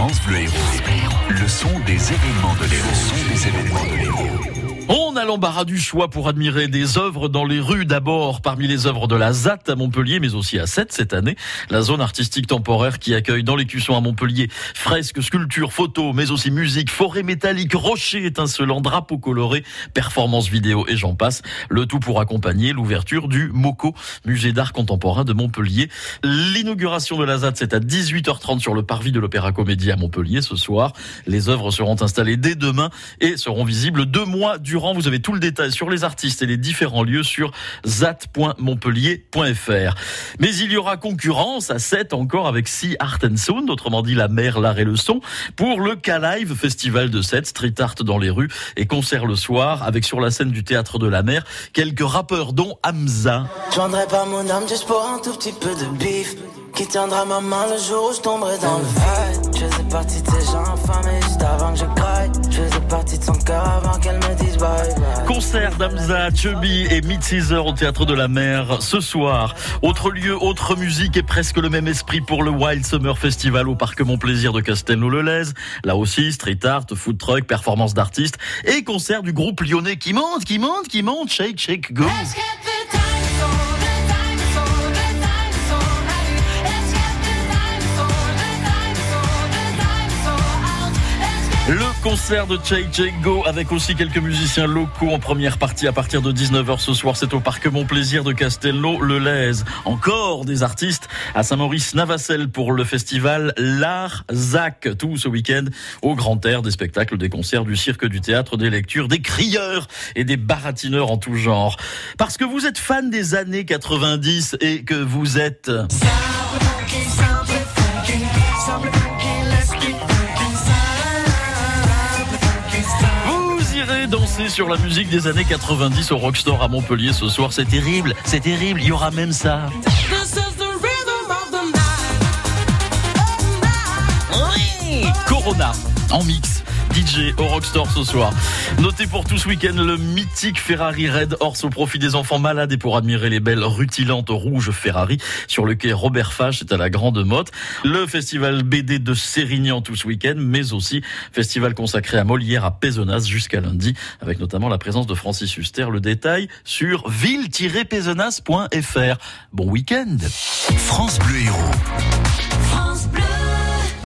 France Héros. Le son des événements de l'Héros. Le son des événements de l'Héros. On a l'embarras du choix pour admirer des œuvres dans les rues d'abord parmi les œuvres de la ZAT à Montpellier mais aussi à Sète cette année. La zone artistique temporaire qui accueille dans les cuissons à Montpellier fresques, sculptures, photos mais aussi musique, forêt métallique, rochers étincelants, drapeaux colorés, performances vidéo et j'en passe. Le tout pour accompagner l'ouverture du MOCO, musée d'art contemporain de Montpellier. L'inauguration de la ZAT c'est à 18h30 sur le parvis de l'Opéra Comédie à Montpellier ce soir. Les œuvres seront installées dès demain et seront visibles deux mois durant vous avez tout le détail sur les artistes et les différents lieux sur zat.montpellier.fr. Mais il y aura concurrence à 7 encore avec Sea Art and Sound, autrement dit la mer, l'art et le son, pour le K-Live Festival de 7, street art dans les rues et concert le soir avec sur la scène du théâtre de la mer quelques rappeurs dont Hamza. d'Amza, Chubby et Mid-Caesar au Théâtre de la Mer ce soir. Autre lieu, autre musique et presque le même esprit pour le Wild Summer Festival au Parc Mon Plaisir de Castelnau-le-Lez. Là aussi, street art, food truck, performance d'artistes et concert du groupe lyonnais qui monte, qui monte, qui monte, shake, shake, go. Concert de Chey Chey Go avec aussi quelques musiciens locaux en première partie à partir de 19h ce soir. C'est au parc Mon Plaisir de Castelnau-le-Lez. Encore des artistes à Saint-Maurice-Navacelle pour le festival L'Art Zac. Tout ce week-end au grand air des spectacles, des concerts, du cirque, du théâtre, des lectures, des crieurs et des baratineurs en tout genre. Parce que vous êtes fan des années 90 et que vous êtes... irez danser sur la musique des années 90 au Rockstore à Montpellier ce soir. C'est terrible, c'est terrible. Il y aura même ça. Corona en mix. DJ au Rockstore ce soir. Notez pour tout ce week-end le mythique Ferrari Red Horse au profit des enfants malades et pour admirer les belles rutilantes rouges Ferrari sur le quai Robert Fache, c'est à la Grande Motte. Le festival BD de Sérignan tout ce week-end, mais aussi festival consacré à Molière à Pézenas jusqu'à lundi, avec notamment la présence de Francis Huster. Le détail sur ville-pézenas.fr. Bon week-end France Bleu Héros. France Bleu.